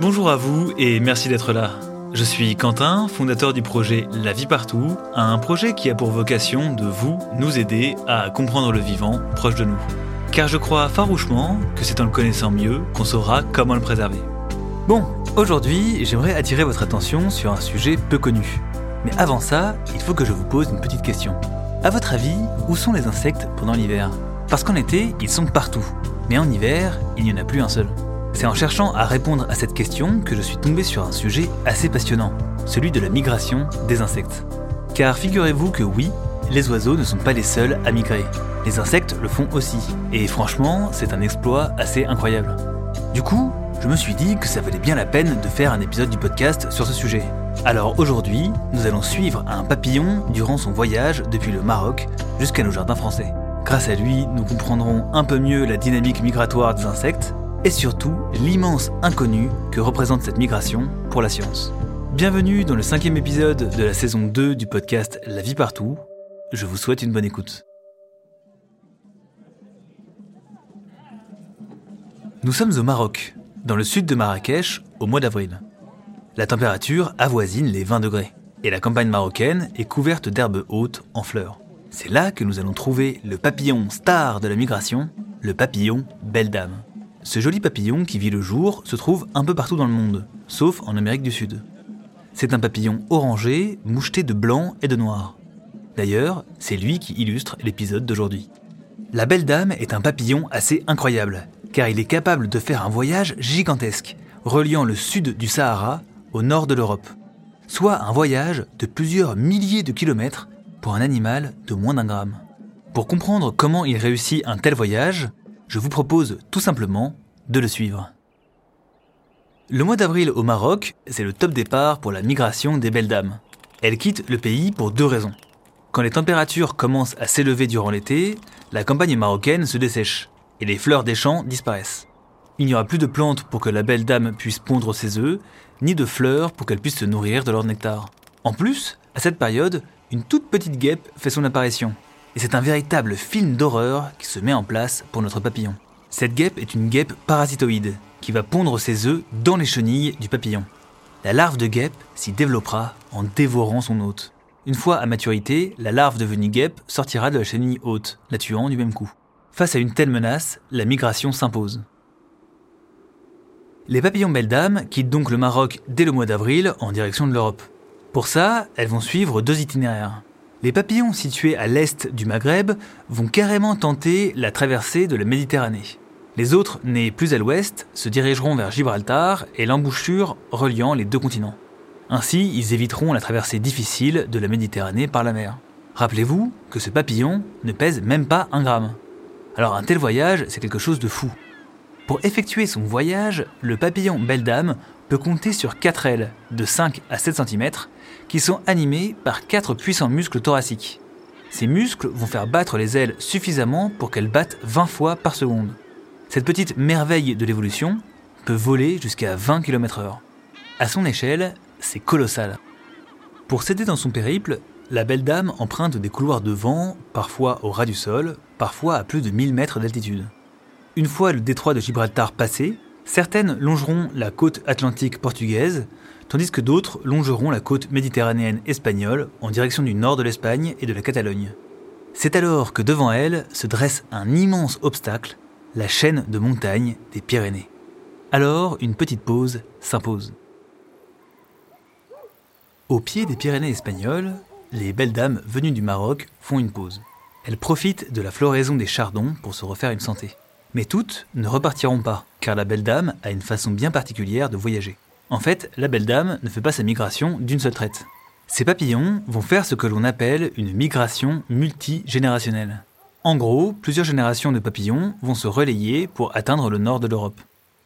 Bonjour à vous et merci d'être là. Je suis Quentin, fondateur du projet La vie partout, un projet qui a pour vocation de vous, nous aider à comprendre le vivant proche de nous. Car je crois farouchement que c'est en le connaissant mieux qu'on saura comment le préserver. Bon, aujourd'hui, j'aimerais attirer votre attention sur un sujet peu connu. Mais avant ça, il faut que je vous pose une petite question. À votre avis, où sont les insectes pendant l'hiver? Parce qu'en été, ils sont partout. Mais en hiver, il n'y en a plus un seul. C'est en cherchant à répondre à cette question que je suis tombé sur un sujet assez passionnant, celui de la migration des insectes. Car figurez-vous que oui, les oiseaux ne sont pas les seuls à migrer. Les insectes le font aussi. Et franchement, c'est un exploit assez incroyable. Du coup, je me suis dit que ça valait bien la peine de faire un épisode du podcast sur ce sujet. Alors aujourd'hui, nous allons suivre un papillon durant son voyage depuis le Maroc jusqu'à nos jardins français. Grâce à lui, nous comprendrons un peu mieux la dynamique migratoire des insectes et surtout l'immense inconnu que représente cette migration pour la science. Bienvenue dans le cinquième épisode de la saison 2 du podcast La vie partout. Je vous souhaite une bonne écoute. Nous sommes au Maroc, dans le sud de Marrakech, au mois d'avril. La température avoisine les 20 degrés, et la campagne marocaine est couverte d'herbes hautes en fleurs. C'est là que nous allons trouver le papillon star de la migration, le papillon Belle Dame. Ce joli papillon qui vit le jour se trouve un peu partout dans le monde, sauf en Amérique du Sud. C'est un papillon orangé, moucheté de blanc et de noir. D'ailleurs, c'est lui qui illustre l'épisode d'aujourd'hui. La belle dame est un papillon assez incroyable, car il est capable de faire un voyage gigantesque, reliant le sud du Sahara au nord de l'Europe. Soit un voyage de plusieurs milliers de kilomètres pour un animal de moins d'un gramme. Pour comprendre comment il réussit un tel voyage, je vous propose tout simplement de le suivre. Le mois d'avril au Maroc, c'est le top départ pour la migration des belles dames. Elles quittent le pays pour deux raisons. Quand les températures commencent à s'élever durant l'été, la campagne marocaine se dessèche et les fleurs des champs disparaissent. Il n'y aura plus de plantes pour que la belle dame puisse pondre ses œufs, ni de fleurs pour qu'elle puisse se nourrir de leur nectar. En plus, à cette période, une toute petite guêpe fait son apparition. Et c'est un véritable film d'horreur qui se met en place pour notre papillon. Cette guêpe est une guêpe parasitoïde qui va pondre ses œufs dans les chenilles du papillon. La larve de guêpe s'y développera en dévorant son hôte. Une fois à maturité, la larve devenue guêpe sortira de la chenille haute, la tuant du même coup. Face à une telle menace, la migration s'impose. Les papillons belles dames quittent donc le Maroc dès le mois d'avril en direction de l'Europe. Pour ça, elles vont suivre deux itinéraires. Les papillons situés à l'est du Maghreb vont carrément tenter la traversée de la Méditerranée. Les autres, nés plus à l'ouest, se dirigeront vers Gibraltar et l'embouchure reliant les deux continents. Ainsi, ils éviteront la traversée difficile de la Méditerranée par la mer. Rappelez-vous que ce papillon ne pèse même pas un gramme. Alors un tel voyage, c'est quelque chose de fou. Pour effectuer son voyage, le papillon Belle Dame peut compter sur 4 ailes de 5 à 7 cm qui sont animés par 4 puissants muscles thoraciques. Ces muscles vont faire battre les ailes suffisamment pour qu'elles battent 20 fois par seconde. Cette petite merveille de l'évolution peut voler jusqu'à 20 km/h. À son échelle, c'est colossal. Pour s'aider dans son périple, la belle dame emprunte des couloirs de vent, parfois au ras du sol, parfois à plus de 1000 mètres d'altitude. Une fois le détroit de Gibraltar passé, certaines longeront la côte atlantique portugaise, tandis que d'autres longeront la côte méditerranéenne espagnole en direction du nord de l'Espagne et de la Catalogne. C'est alors que devant elle se dresse un immense obstacle, la chaîne de montagnes des Pyrénées. Alors une petite pause s'impose. Au pied des Pyrénées espagnoles, les belles dames venues du Maroc font une pause. Elles profitent de la floraison des chardons pour se refaire une santé. Mais toutes ne repartiront pas, car la belle dame a une façon bien particulière de voyager. En fait, la belle dame ne fait pas sa migration d'une seule traite. Ces papillons vont faire ce que l'on appelle une migration multigénérationnelle. En gros, plusieurs générations de papillons vont se relayer pour atteindre le nord de l'Europe.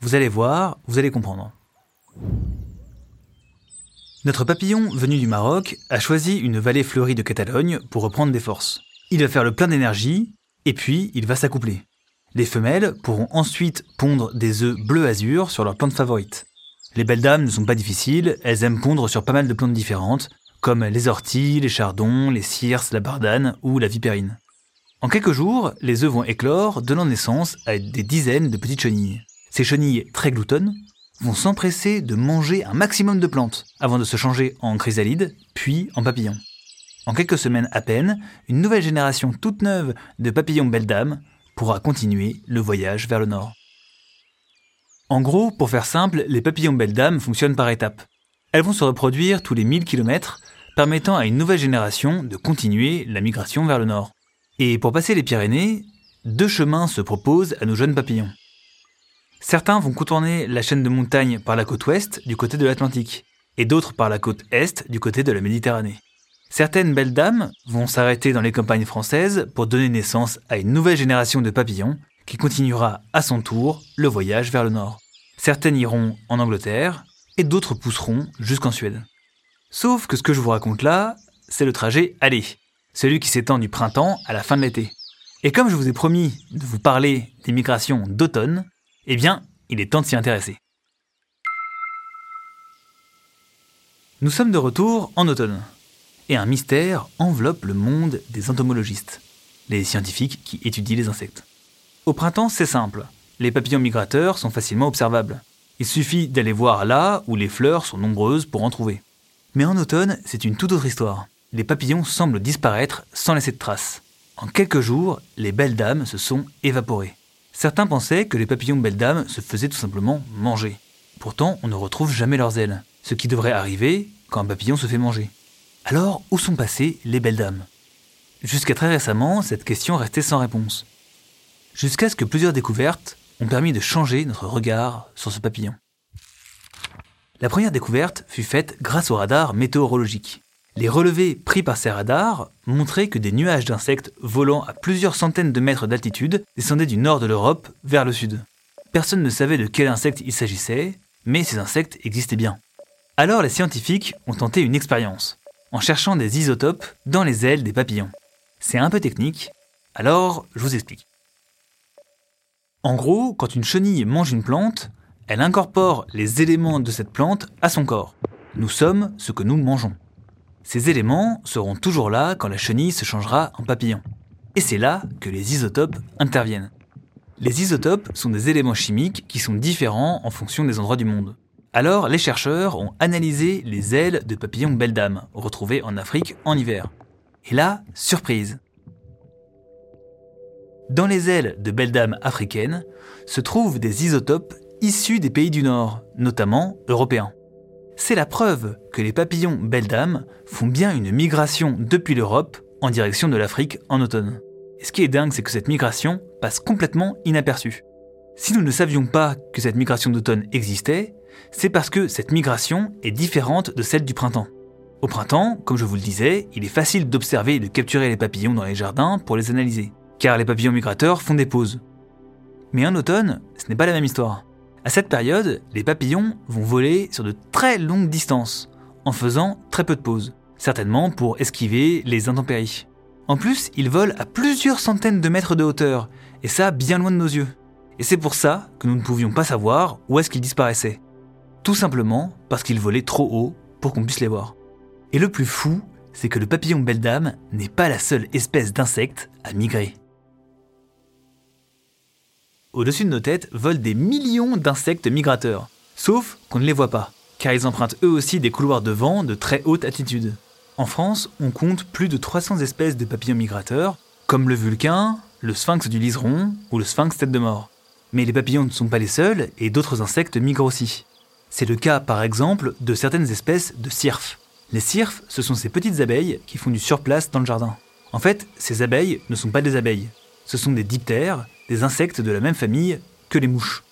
Vous allez voir, vous allez comprendre. Notre papillon venu du Maroc a choisi une vallée fleurie de Catalogne pour reprendre des forces. Il va faire le plein d'énergie et puis il va s'accoupler. Les femelles pourront ensuite pondre des œufs bleu azur sur leur plante favorite. Les belles dames ne sont pas difficiles, elles aiment pondre sur pas mal de plantes différentes, comme les orties, les chardons, les circes, la bardane ou la vipérine. En quelques jours, les œufs vont éclore, donnant naissance à des dizaines de petites chenilles. Ces chenilles très gloutonnes vont s'empresser de manger un maximum de plantes avant de se changer en chrysalides, puis en papillons. En quelques semaines à peine, une nouvelle génération toute neuve de papillons belles dames pourra continuer le voyage vers le nord. En gros, pour faire simple, les papillons belles dames fonctionnent par étapes. Elles vont se reproduire tous les 1000 km, permettant à une nouvelle génération de continuer la migration vers le nord. Et pour passer les Pyrénées, deux chemins se proposent à nos jeunes papillons. Certains vont contourner la chaîne de montagnes par la côte ouest du côté de l'Atlantique, et d'autres par la côte est du côté de la Méditerranée. Certaines belles dames vont s'arrêter dans les campagnes françaises pour donner naissance à une nouvelle génération de papillons qui continuera à son tour le voyage vers le nord. Certaines iront en Angleterre et d'autres pousseront jusqu'en Suède. Sauf que ce que je vous raconte là, c'est le trajet aller, celui qui s'étend du printemps à la fin de l'été. Et comme je vous ai promis de vous parler des migrations d'automne, eh bien, il est temps de s'y intéresser. Nous sommes de retour en automne, et un mystère enveloppe le monde des entomologistes, les scientifiques qui étudient les insectes. Au printemps, c'est simple, les papillons migrateurs sont facilement observables. Il suffit d'aller voir là où les fleurs sont nombreuses pour en trouver. Mais en automne, c'est une toute autre histoire. Les papillons semblent disparaître sans laisser de traces. En quelques jours, les belles dames se sont évaporées. Certains pensaient que les papillons belles dames se faisaient tout simplement manger. Pourtant, on ne retrouve jamais leurs ailes, ce qui devrait arriver quand un papillon se fait manger. Alors, où sont passées les belles dames? Jusqu'à très récemment, cette question restait sans réponse. Jusqu'à ce que plusieurs découvertes ont permis de changer notre regard sur ce papillon. La première découverte fut faite grâce au radar météorologique. Les relevés pris par ces radars montraient que des nuages d'insectes volant à plusieurs centaines de mètres d'altitude descendaient du nord de l'Europe vers le sud. Personne ne savait de quel insecte il s'agissait, mais ces insectes existaient bien. Alors les scientifiques ont tenté une expérience, en cherchant des isotopes dans les ailes des papillons. C'est un peu technique, alors je vous explique. En gros, quand une chenille mange une plante, elle incorpore les éléments de cette plante à son corps. Nous sommes ce que nous mangeons. Ces éléments seront toujours là quand la chenille se changera en papillon. Et c'est là que les isotopes interviennent. Les isotopes sont des éléments chimiques qui sont différents en fonction des endroits du monde. Alors, les chercheurs ont analysé les ailes de papillons belle dame, retrouvées en Afrique en hiver. Et là, surprise. Dans les ailes de belles dames africaines se trouvent des isotopes issus des pays du Nord, notamment européens. C'est la preuve que les papillons belles dames font bien une migration depuis l'Europe en direction de l'Afrique en automne. Et ce qui est dingue, c'est que cette migration passe complètement inaperçue. Si nous ne savions pas que cette migration d'automne existait, c'est parce que cette migration est différente de celle du printemps. Au printemps, comme je vous le disais, il est facile d'observer et de capturer les papillons dans les jardins pour les analyser, car les papillons migrateurs font des pauses. Mais en automne, ce n'est pas la même histoire. À cette période, les papillons vont voler sur de très longues distances, en faisant très peu de pauses, certainement pour esquiver les intempéries. En plus, ils volent à plusieurs centaines de mètres de hauteur, et ça bien loin de nos yeux. Et c'est pour ça que nous ne pouvions pas savoir où est-ce qu'ils disparaissaient. Tout simplement parce qu'ils volaient trop haut pour qu'on puisse les voir. Et le plus fou, c'est que le papillon belle dame n'est pas la seule espèce d'insecte à migrer. Au-dessus de nos têtes volent des millions d'insectes migrateurs, sauf qu'on ne les voit pas, car ils empruntent eux aussi des couloirs de vent de très haute altitude. En France, on compte plus de 300 espèces de papillons migrateurs, comme le vulcain, le sphinx du liseron ou le sphinx tête de mort. Mais les papillons ne sont pas les seuls et d'autres insectes migrent aussi. C'est le cas par exemple de certaines espèces de cirfes. Les cirfes, ce sont ces petites abeilles qui font du surplace dans le jardin. En fait, ces abeilles ne sont pas des abeilles, ce sont des diptères des insectes de la même famille que les mouches.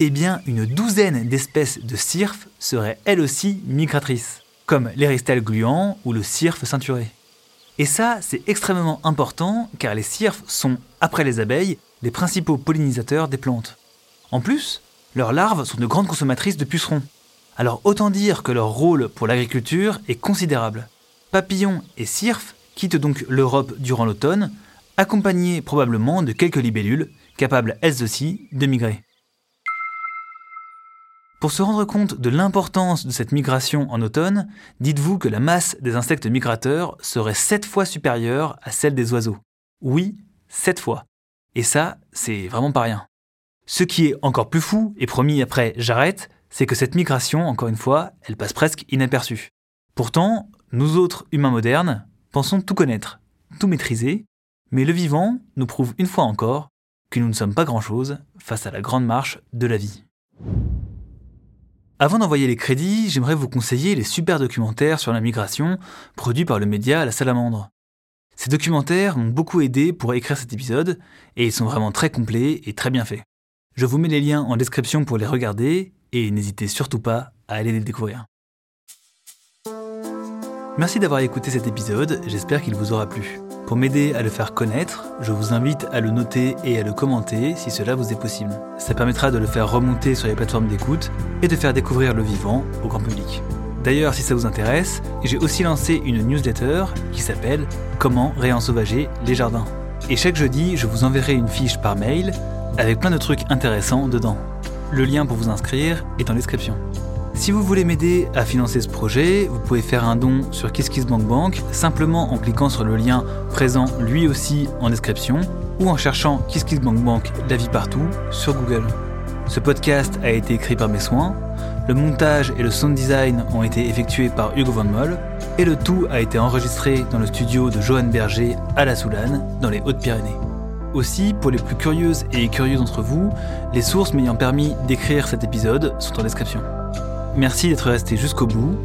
Eh bien, une douzaine d'espèces de cirfes seraient elles aussi migratrices, comme l'éristelle gluant ou le cirfe ceinturé. Et ça, c'est extrêmement important car les cirfes sont, après les abeilles, les principaux pollinisateurs des plantes. En plus, leurs larves sont de grandes consommatrices de pucerons. Alors autant dire que leur rôle pour l'agriculture est considérable. Papillons et cirfes quittent donc l'Europe durant l'automne accompagnés probablement de quelques libellules, capables elles aussi de migrer. Pour se rendre compte de l'importance de cette migration en automne, dites-vous que la masse des insectes migrateurs serait 7 fois supérieure à celle des oiseaux. Oui, 7 fois. Et ça, c'est vraiment pas rien. Ce qui est encore plus fou, et promis après j'arrête, c'est que cette migration, encore une fois, elle passe presque inaperçue. Pourtant, nous autres humains modernes pensons tout connaître, tout maîtriser, mais le vivant nous prouve une fois encore que nous ne sommes pas grand-chose face à la grande marche de la vie. Avant d'envoyer les crédits, j'aimerais vous conseiller les super documentaires sur la migration produits par le média La Salamandre. Ces documentaires m'ont beaucoup aidé pour écrire cet épisode et ils sont vraiment très complets et très bien faits. Je vous mets les liens en description pour les regarder et n'hésitez surtout pas à aller les découvrir. Merci d'avoir écouté cet épisode, j'espère qu'il vous aura plu. Pour m'aider à le faire connaître, je vous invite à le noter et à le commenter si cela vous est possible. Ça permettra de le faire remonter sur les plateformes d'écoute et de faire découvrir le vivant au grand public. D'ailleurs, si ça vous intéresse, j'ai aussi lancé une newsletter qui s'appelle Comment réensauvager les jardins. Et chaque jeudi, je vous enverrai une fiche par mail avec plein de trucs intéressants dedans. Le lien pour vous inscrire est en description. Si vous voulez m'aider à financer ce projet, vous pouvez faire un don sur KissKissBankBank simplement en cliquant sur le lien présent lui aussi en description ou en cherchant KissKissBankBank la vie partout sur Google. Ce podcast a été écrit par mes soins, le montage et le sound design ont été effectués par Hugo Van Moll et le tout a été enregistré dans le studio de Johan Berger à La Soulane dans les Hautes-Pyrénées. Aussi, pour les plus curieuses et curieux d'entre vous, les sources m'ayant permis d'écrire cet épisode sont en description. Merci d'être resté jusqu'au bout,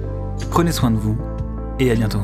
prenez soin de vous et à bientôt.